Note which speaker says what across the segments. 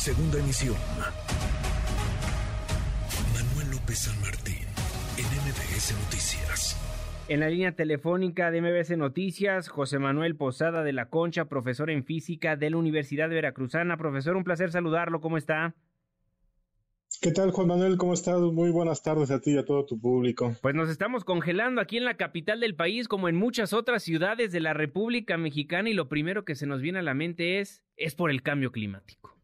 Speaker 1: Segunda emisión. Manuel López San Martín, en MBS Noticias.
Speaker 2: En la línea telefónica de MBS Noticias, José Manuel Posada de la Concha, profesor en física de la Universidad Veracruzana. Profesor, un placer saludarlo. ¿Cómo está?
Speaker 3: ¿Qué tal, Juan Manuel? ¿Cómo estás? Muy buenas tardes a ti y a todo tu público.
Speaker 2: Pues nos estamos congelando aquí en la capital del país, como en muchas otras ciudades de la República Mexicana, y lo primero que se nos viene a la mente es, es por el cambio climático.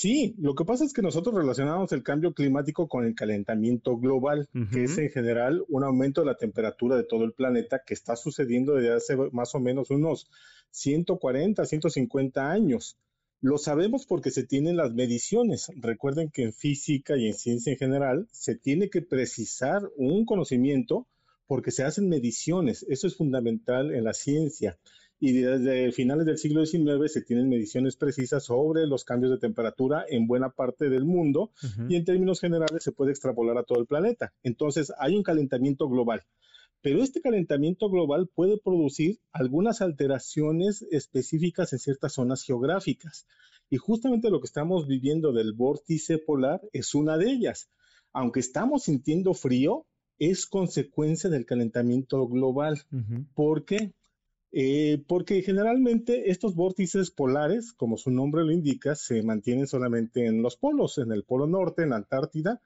Speaker 3: Sí, lo que pasa es que nosotros relacionamos el cambio climático con el calentamiento global, que es en general un aumento de la temperatura de todo el planeta que está sucediendo desde hace más o menos unos 140, 150 años. Lo sabemos porque se tienen las mediciones. Recuerden que en física y en ciencia en general se tiene que precisar un conocimiento porque se hacen mediciones. Eso es fundamental en la ciencia. Y desde finales del siglo XIX se tienen mediciones precisas sobre los cambios de temperatura en buena parte del mundo y en términos generales se puede extrapolar a todo el planeta. Entonces hay un calentamiento global. Pero este calentamiento global puede producir algunas alteraciones específicas en ciertas zonas geográficas. Y justamente lo que estamos viviendo del vórtice polar es una de ellas. Aunque estamos sintiendo frío, es consecuencia del calentamiento global. ¿Por qué? Eh, porque generalmente estos vórtices polares, como su nombre lo indica, se mantienen solamente en los polos, en el polo norte, en la Antártida,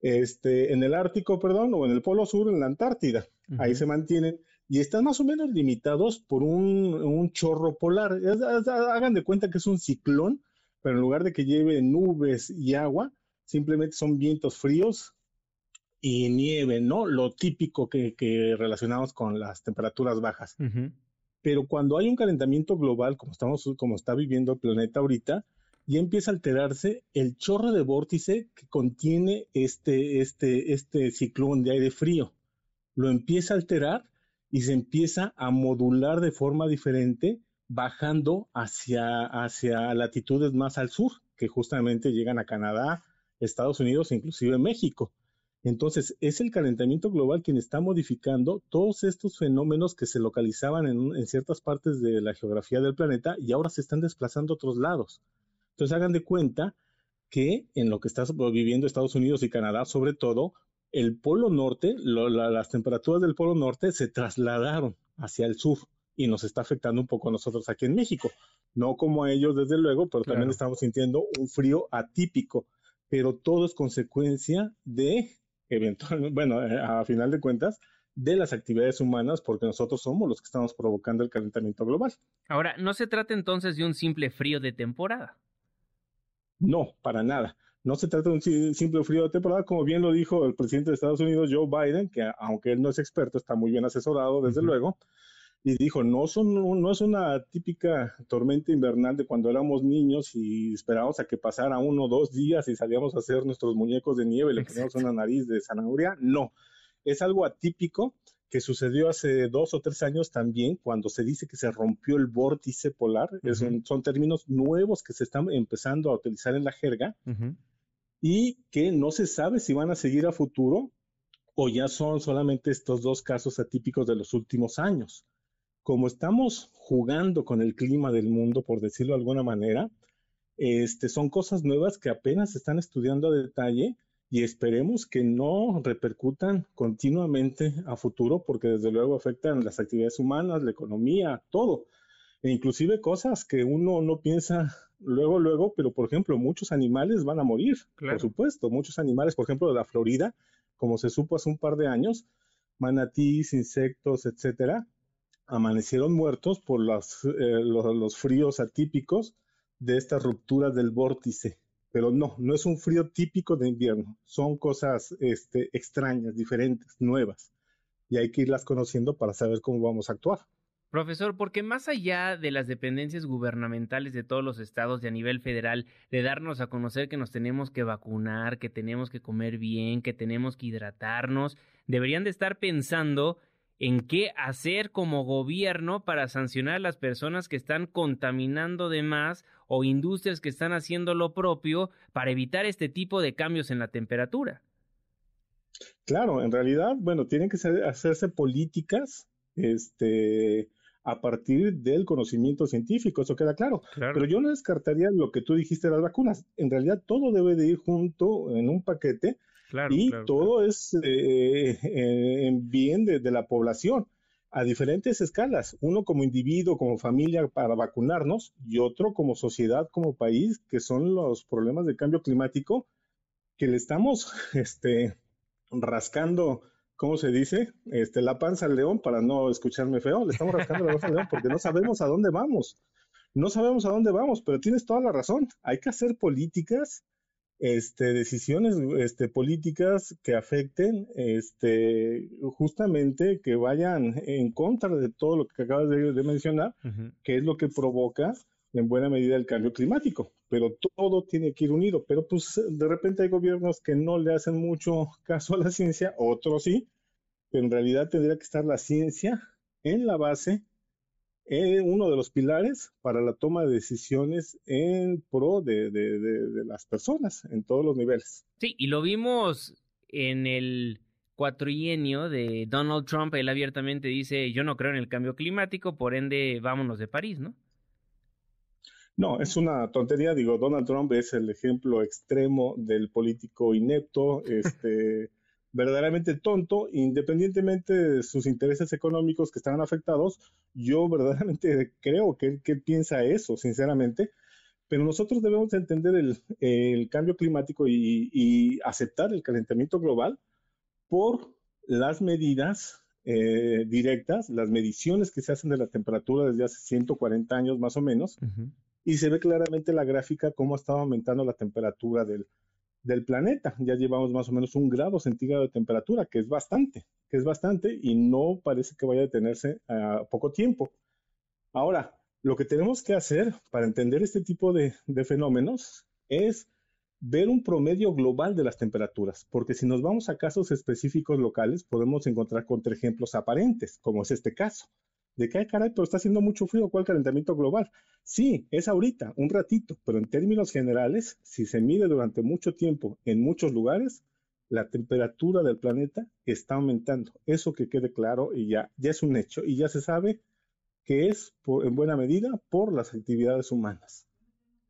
Speaker 3: este, en el Ártico, perdón, o en el Polo Sur, en la Antártida. Ahí se mantienen y están más o menos limitados por un, chorro polar. hagan de cuenta que es un ciclón, pero en lugar de que lleve nubes y agua, simplemente son vientos fríos y nieve, ¿no? Lo típico que, relacionamos con las temperaturas bajas. Pero cuando hay un calentamiento global, como estamos, como está viviendo el planeta ahorita, y empieza a alterarse el chorro de vórtice que contiene este, este, este ciclón de aire frío. Lo empieza a alterar y se empieza a modular de forma diferente, bajando hacia, hacia latitudes más al sur, que justamente llegan a Canadá, Estados Unidos e inclusive México. Entonces, es el calentamiento global quien está modificando todos estos fenómenos que se localizaban en, en, ciertas partes de la geografía del planeta y ahora se están desplazando a otros lados. Entonces hagan de cuenta que en lo que está viviendo Estados Unidos y Canadá, sobre todo, el polo norte, las temperaturas del polo norte se trasladaron hacia el sur y nos está afectando un poco a nosotros aquí en México. No como a ellos, desde luego, pero también estamos sintiendo un frío atípico. Pero todo es consecuencia de, eventualmente, bueno, eh, a final de cuentas, de las actividades humanas, porque nosotros somos los que estamos provocando el calentamiento global.
Speaker 2: Ahora, no se trata entonces de un simple frío de temporada.
Speaker 3: No, para nada. No se trata de un simple frío de temporada, como bien lo dijo el presidente de Estados Unidos, Joe Biden, que aunque él no es experto, está muy bien asesorado, desde luego, y dijo, no, son, no es una típica tormenta invernal de cuando éramos niños y esperábamos a que pasara uno o dos días y salíamos a hacer nuestros muñecos de nieve le poníamos una nariz de zanahoria. No, es algo atípico que sucedió hace dos o tres años también, cuando se dice que se rompió el vórtice polar. son, términos nuevos que se están empezando a utilizar en la jerga y que no se sabe si van a seguir a futuro o ya son solamente estos dos casos atípicos de los últimos años. Como estamos jugando con el clima del mundo, por decirlo de alguna manera, este, son cosas nuevas que apenas se están estudiando a detalle y esperemos que no repercutan continuamente a futuro porque desde luego afectan las actividades humanas, la economía, todo. E inclusive cosas que uno no piensa luego, luego, pero por ejemplo, muchos animales van a morir, por supuesto, muchos animales, por ejemplo, de la Florida, como se supo hace un par de años, manatís, insectos, etcétera, amanecieron muertos por eh, los fríos atípicos de estas rupturas del vórtice. Pero no, no es un frío típico de invierno, son cosas este, extrañas, diferentes, nuevas, y hay que irlas conociendo para saber cómo vamos a actuar.
Speaker 2: Profesor, porque más allá de las dependencias gubernamentales de todos los estados y a nivel federal, de darnos a conocer que nos tenemos que vacunar, que tenemos que comer bien, que tenemos que hidratarnos, deberían de estar pensando en qué hacer como gobierno para sancionar a las personas que están contaminando de más o industrias que están haciendo lo propio para evitar este tipo de cambios en la temperatura.
Speaker 3: Claro, en realidad, bueno, tienen que hacerse políticas este, a partir del conocimiento científico, eso queda claro. Pero yo no descartaría lo que tú dijiste de las vacunas. En realidad todo debe de ir junto en un paquete y todo es eh, eh, en bien de, de, la población a diferentes escalas, uno como individuo, como familia para vacunarnos y otro como sociedad, como país, que son los problemas de cambio climático que le estamos este, rascando ¿cómo se dice? Este, la panza al león, para no escucharme feo, le estamos rascando la panza al león porque no sabemos a dónde vamos. No sabemos a dónde vamos, pero tienes toda la razón. Hay que hacer políticas, este, decisiones este, políticas que afecten este, justamente que vayan en contra de todo lo que acabas de, mencionar, que es lo que provoca en buena medida el cambio climático, pero todo tiene que ir unido. Pero pues de repente hay gobiernos que no le hacen mucho caso a la ciencia, otros sí, pero en realidad tendría que estar la ciencia en la base, en uno de los pilares para la toma de decisiones en pro de, de las personas en todos los niveles.
Speaker 2: Sí, y lo vimos en el cuatrienio de Donald Trump, él abiertamente dice, yo no creo en el cambio climático, por ende, vámonos de París, ¿no?
Speaker 3: No, es una tontería. Digo, Donald Trump es el ejemplo extremo del político inepto, este, verdaderamente tonto, independientemente de sus intereses económicos que están afectados. Yo verdaderamente creo que, él piensa eso, sinceramente. Pero nosotros debemos entender el, cambio climático y, aceptar el calentamiento global por las medidas eh, directas, las mediciones que se hacen de la temperatura desde hace 140 años más o menos, y se ve claramente la gráfica cómo ha estado aumentando la temperatura del, planeta. Ya llevamos más o menos un grado centígrado de temperatura, que es bastante, que es bastante y no parece que vaya a detenerse a poco tiempo. Ahora, lo que tenemos que hacer para entender este tipo de, de fenómenos es ver un promedio global de las temperaturas, porque si nos vamos a casos específicos locales, podemos encontrar contraejemplos aparentes, como es este caso de que, ay, caray, pero está haciendo mucho frío, ¿cuál calentamiento global? Sí, es ahorita, un ratito, pero en términos generales, si se mide durante mucho tiempo en muchos lugares, la temperatura del planeta está aumentando. Eso que quede claro y ya, ya es un hecho y ya se sabe que es en buena medida por las actividades humanas.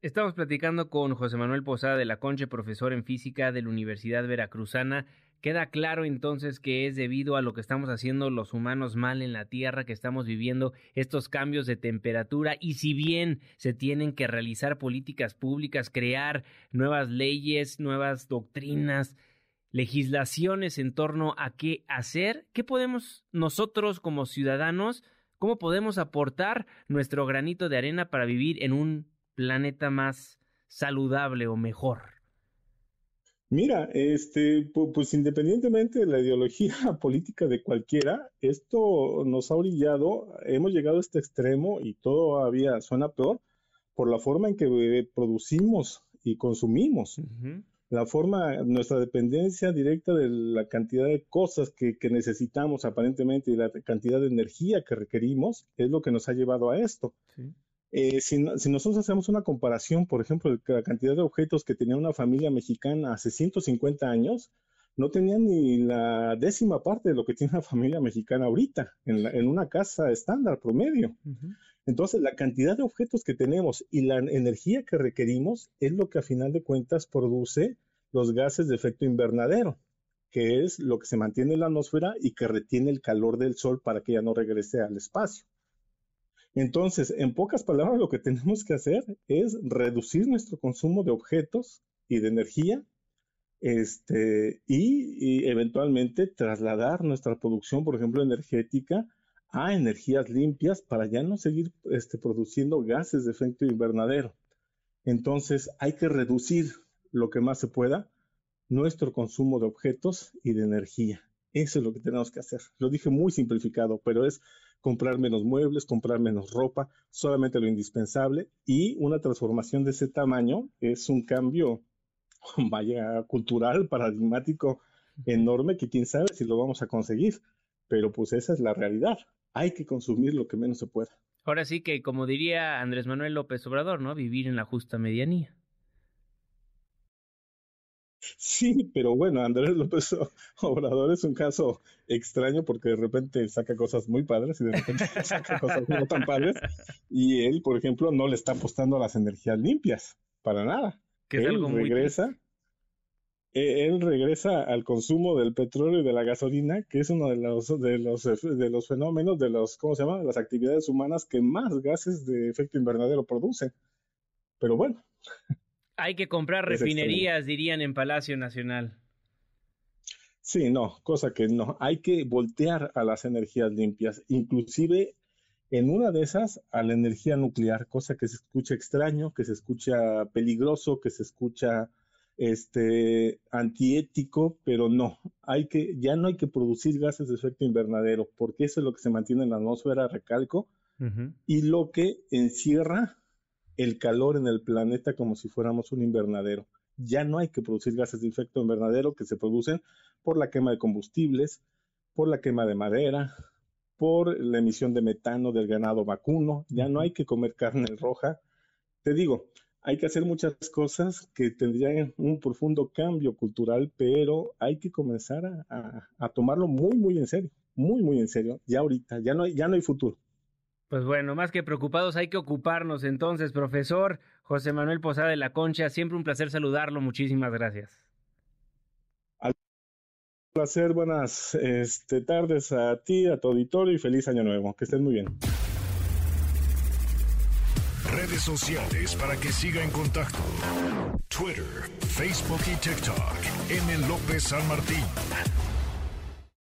Speaker 2: Estamos platicando con José Manuel Posada de la Conche, profesor en física de la Universidad Veracruzana. Queda claro entonces que es debido a lo que estamos haciendo los humanos mal en la Tierra, que estamos viviendo estos cambios de temperatura y si bien se tienen que realizar políticas públicas, crear nuevas leyes, nuevas doctrinas, legislaciones en torno a qué hacer, ¿qué podemos nosotros como ciudadanos, cómo podemos aportar nuestro granito de arena para vivir en un planeta más saludable o mejor?
Speaker 3: Mira, este, pues independientemente de la ideología política de cualquiera, esto nos ha orillado, hemos llegado a este extremo y todavía suena peor por la forma en que eh, producimos y consumimos. La forma, nuestra dependencia directa de la cantidad de cosas que, que necesitamos aparentemente y la cantidad de energía que requerimos es lo que nos ha llevado a esto. Sí. Eh, si, nosotros hacemos una comparación, por ejemplo, de la cantidad de objetos que tenía una familia mexicana hace 150 años, no tenían ni la décima parte de lo que tiene una familia mexicana ahorita, en, una casa estándar promedio. Entonces, la cantidad de objetos que tenemos y la energía que requerimos es lo que a final de cuentas produce los gases de efecto invernadero, que es lo que se mantiene en la atmósfera y que retiene el calor del sol para que ya no regrese al espacio. Entonces, en pocas palabras, lo que tenemos que hacer es reducir nuestro consumo de objetos y de energía este, y, eventualmente trasladar nuestra producción, por ejemplo, energética a energías limpias para ya no seguir este, produciendo gases de efecto invernadero. Entonces, hay que reducir lo que más se pueda nuestro consumo de objetos y de energía. Eso es lo que tenemos que hacer. Lo dije muy simplificado, pero es comprar menos muebles, comprar menos ropa, solamente lo indispensable y una transformación de ese tamaño es un cambio, vaya, cultural, paradigmático enorme que quién sabe si lo vamos a conseguir, pero pues esa es la realidad. Hay que consumir lo que menos se pueda.
Speaker 2: Ahora sí que, como diría Andrés Manuel López Obrador, ¿no? Vivir en la justa medianía.
Speaker 3: Sí, pero bueno, Andrés López Obrador es un caso extraño porque de repente saca cosas muy padres y de repente saca cosas no tan padres. Y él, por ejemplo, no le está apostando a las energías limpias, para nada.
Speaker 2: Que él
Speaker 3: regresa, e, él regresa al consumo del petróleo y de la gasolina, que es uno de los, de los, de los fenómenos, de los, ¿cómo se llama? Las actividades humanas que más gases de efecto invernadero producen. Pero bueno.
Speaker 2: Hay que comprar refinerías, dirían en Palacio Nacional.
Speaker 3: Sí, no, cosa que no. Hay que voltear a las energías limpias, inclusive en una de esas a la energía nuclear, cosa que se escucha extraño, que se escucha peligroso, que se escucha este antiético, pero no, hay que ya no hay que producir gases de efecto invernadero, porque eso es lo que se mantiene en la atmósfera, recalco, y lo que encierra el calor en el planeta como si fuéramos un invernadero. Ya no hay que producir gases de efecto invernadero que se producen por la quema de combustibles, por la quema de madera, por la emisión de metano del ganado vacuno. Ya no hay que comer carne roja. Te digo, hay que hacer muchas cosas que tendrían un profundo cambio cultural, pero hay que comenzar a, a tomarlo muy, muy en serio, muy, muy en serio. Ya ahorita, ya no hay, ya no hay futuro.
Speaker 2: Pues bueno, más que preocupados hay que ocuparnos entonces, profesor José Manuel Posada de la Concha, siempre un placer saludarlo, muchísimas gracias.
Speaker 3: Al placer, buenas este, tardes a ti, a tu auditorio y feliz año nuevo, que estén muy bien.
Speaker 1: Redes sociales para que siga en contacto: Twitter, Facebook y TikTok. M. López San Martín.